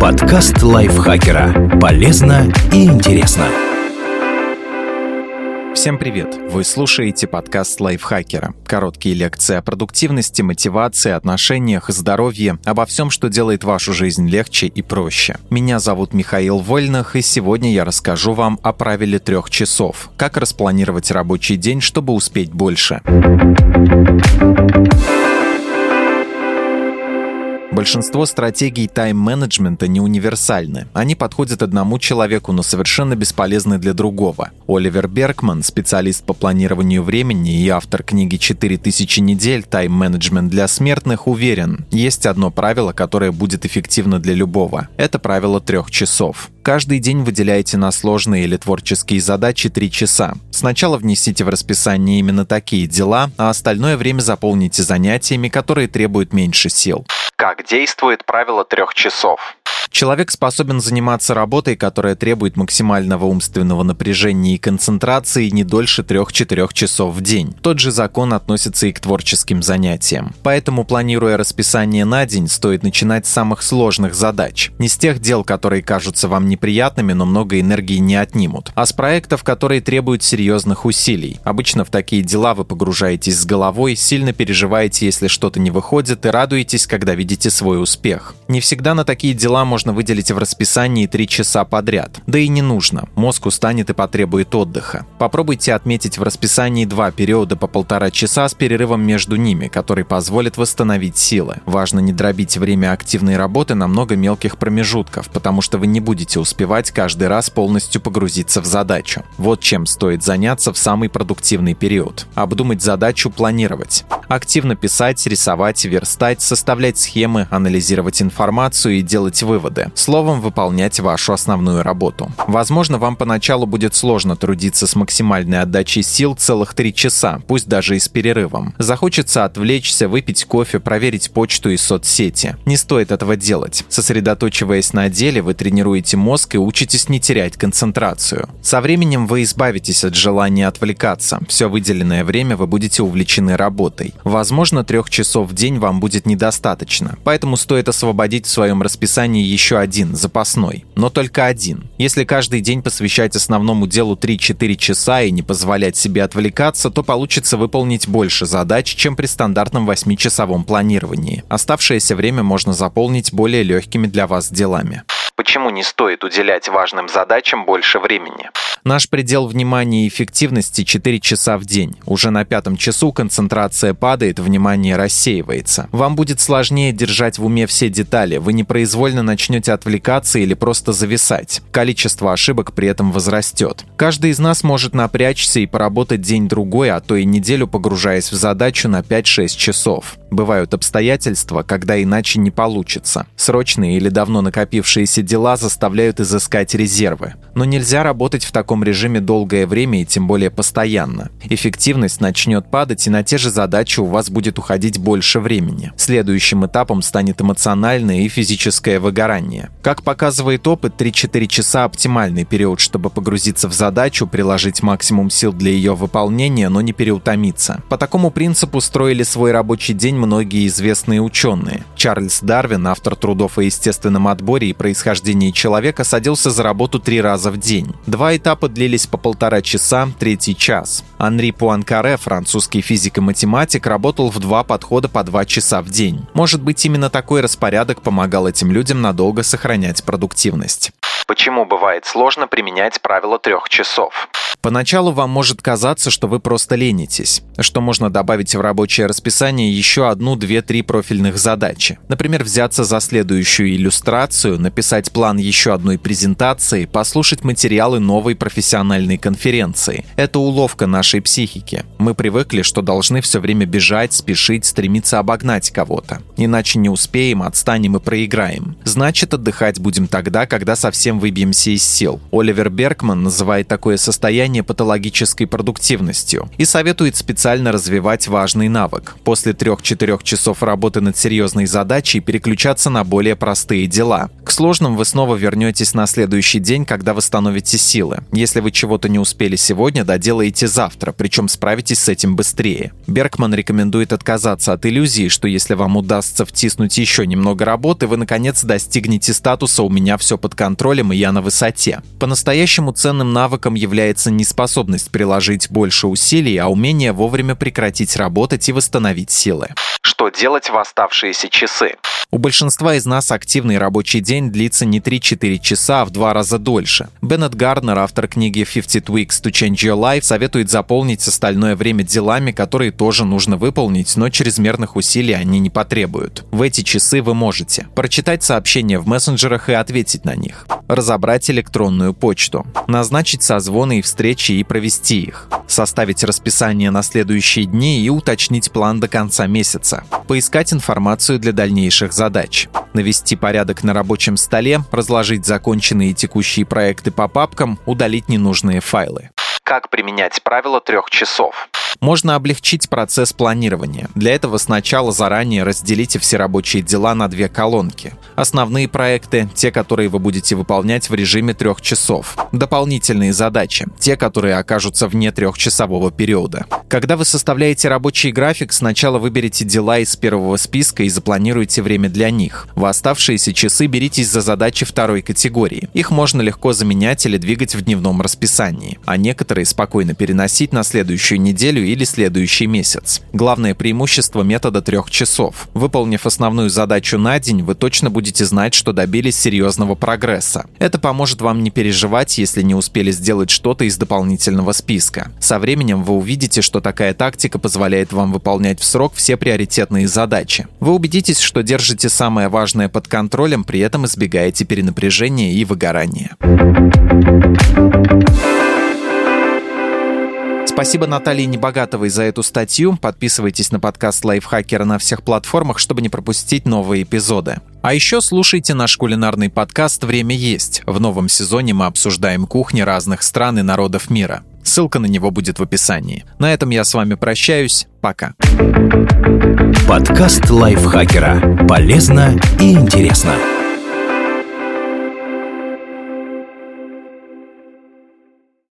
Подкаст лайфхакера. Полезно и интересно. Всем привет! Вы слушаете подкаст лайфхакера. Короткие лекции о продуктивности, мотивации, отношениях, здоровье, обо всем, что делает вашу жизнь легче и проще. Меня зовут Михаил Вольных, и сегодня я расскажу вам о правиле трех часов. Как распланировать рабочий день, чтобы успеть больше. Большинство стратегий тайм-менеджмента не универсальны. Они подходят одному человеку, но совершенно бесполезны для другого. Оливер Бергман, специалист по планированию времени и автор книги «4000 недель. Тайм-менеджмент для смертных», уверен, есть одно правило, которое будет эффективно для любого. Это правило трех часов. Каждый день выделяйте на сложные или творческие задачи 3 часа. Сначала внесите в расписание именно такие дела, а остальное время заполните занятиями, которые требуют меньше сил. Как действует правило трех часов? Человек способен заниматься работой, которая требует максимального умственного напряжения и концентрации не дольше 3-4 часов в день. Тот же закон относится и к творческим занятиям. Поэтому, планируя расписание на день, стоит начинать с самых сложных задач. Не с тех дел, которые кажутся вам неприятными, но много энергии не отнимут, а с проектов, которые требуют серьезных усилий. Обычно в такие дела вы погружаетесь с головой, сильно переживаете, если что-то не выходит, и радуетесь, когда видите свой успех. Не всегда на такие дела можно выделить в расписании 3 часа подряд. Да и не нужно, мозг устанет и потребует отдыха. Попробуйте отметить в расписании два периода по полтора часа с перерывом между ними, который позволит восстановить силы. Важно не дробить время активной работы на много мелких промежутков, потому что вы не будете успевать каждый раз полностью погрузиться в задачу. Вот чем стоит заняться в самый продуктивный период. Обдумать задачу, планировать. Активно писать, рисовать, верстать, составлять схемы, анализировать информацию и делать выводы. Словом, выполнять вашу основную работу. Возможно, вам поначалу будет сложно трудиться с максимальной отдачей сил целых три часа, пусть даже и с перерывом. Захочется отвлечься, выпить кофе, проверить почту и соцсети. Не стоит этого делать. Сосредоточиваясь на деле, вы тренируете мозг и учитесь не терять концентрацию. Со временем вы избавитесь от желания отвлекаться. Все выделенное время вы будете увлечены работой. Возможно, трех часов в день вам будет недостаточно, поэтому стоит освободить в своем расписании еще один, запасной. Но только один. Если каждый день посвящать основному делу 3-4 часа и не позволять себе отвлекаться, то получится выполнить больше задач, чем при стандартном 8-часовом планировании. Оставшееся время можно заполнить более легкими для вас делами. Почему не стоит уделять важным задачам больше времени? Наш предел внимания и эффективности 4 часа в день. Уже на пятом часу концентрация падает, внимание рассеивается. Вам будет сложнее держать в уме все детали, вы непроизвольно начнете отвлекаться или просто зависать. Количество ошибок при этом возрастет. Каждый из нас может напрячься и поработать день-другой, а то и неделю погружаясь в задачу на 5-6 часов. Бывают обстоятельства, когда иначе не получится. Срочные или давно накопившиеся дела заставляют изыскать резервы. Но нельзя работать в таком режиме долгое время и тем более постоянно. Эффективность начнет падать, и на те же задачи у вас будет уходить больше времени. Следующим этапом станет эмоциональное и физическое выгорание. Как показывает опыт, 3-4 часа – оптимальный период, чтобы погрузиться в задачу, приложить максимум сил для ее выполнения, но не переутомиться. По такому принципу строили свой рабочий день многие известные ученые. Чарльз Дарвин, автор трудов о естественном отборе и происхождении человека, садился за работу три раза в день. Два этапа длились по полтора часа, третий час. Анри Пуанкаре, французский физик и математик, работал в два подхода по два часа в день. Может быть, именно такой распорядок помогал этим людям надолго сохранять продуктивность. Почему бывает сложно применять правило трех часов? Поначалу вам может казаться, что вы просто ленитесь, что можно добавить в рабочее расписание еще одну, две, три профильных задачи. Например, взяться за следующую иллюстрацию, написать план еще одной презентации, послушать материалы новой профессиональной конференции. Это уловка нашей психики. Мы привыкли, что должны все время бежать, спешить, стремиться обогнать кого-то. Иначе не успеем, отстанем и проиграем. Значит, отдыхать будем тогда, когда совсем выбьемся из сил. Оливер Бергман называет такое состояние патологической продуктивностью и советует специально развивать важный навык. После 3-4 часов работы над серьезной задачей переключаться на более простые дела. К сложным вы снова вернетесь на следующий день, когда восстановите силы. Если вы чего-то не успели сегодня, доделаете завтра, причем справитесь с этим быстрее. Беркман рекомендует отказаться от иллюзии, что если вам удастся втиснуть еще немного работы, вы наконец достигнете статуса «у меня все под контролем и я на высоте». По-настоящему ценным навыком является не способность приложить больше усилий, а умение вовремя прекратить работать и восстановить силы. Что делать в оставшиеся часы? У большинства из нас активный рабочий день длится не 3-4 часа, а в два раза дольше. Беннет Гарнер, автор книги 50 Tweaks to Change Your Life, советует заполнить остальное время делами, которые тоже нужно выполнить, но чрезмерных усилий они не потребуют. В эти часы вы можете прочитать сообщения в мессенджерах и ответить на них, разобрать электронную почту, назначить созвоны и встречи и провести их, составить расписание на следующие дни и уточнить план до конца месяца, поискать информацию для дальнейших задач, навести порядок на рабочем столе, разложить законченные текущие проекты по папкам, удалить ненужные файлы. Как применять правило трех часов? Можно облегчить процесс планирования. Для этого сначала заранее разделите все рабочие дела на две колонки. Основные проекты – те, которые вы будете выполнять в режиме трех часов. Дополнительные задачи – те, которые окажутся вне трехчасового периода. Когда вы составляете рабочий график, сначала выберите дела из первого списка и запланируйте время для них. В оставшиеся часы беритесь за задачи второй категории. Их можно легко заменять или двигать в дневном расписании, а некоторые спокойно переносить на следующую неделю или следующий месяц. Главное преимущество метода трех часов. Выполнив основную задачу на день, вы точно будете знать, что добились серьезного прогресса. Это поможет вам не переживать, если не успели сделать что-то из дополнительного списка. Со временем вы увидите, что такая тактика позволяет вам выполнять в срок все приоритетные задачи. Вы убедитесь, что держите самое важное под контролем, при этом избегаете перенапряжения и выгорания. Спасибо Наталье Небогатовой за эту статью. Подписывайтесь на подкаст Лайфхакера на всех платформах, чтобы не пропустить новые эпизоды. А еще слушайте наш кулинарный подкаст «Время есть». В новом сезоне мы обсуждаем кухни разных стран и народов мира. Ссылка на него будет в описании. На этом я с вами прощаюсь. Пока. Подкаст Лайфхакера. Полезно и интересно.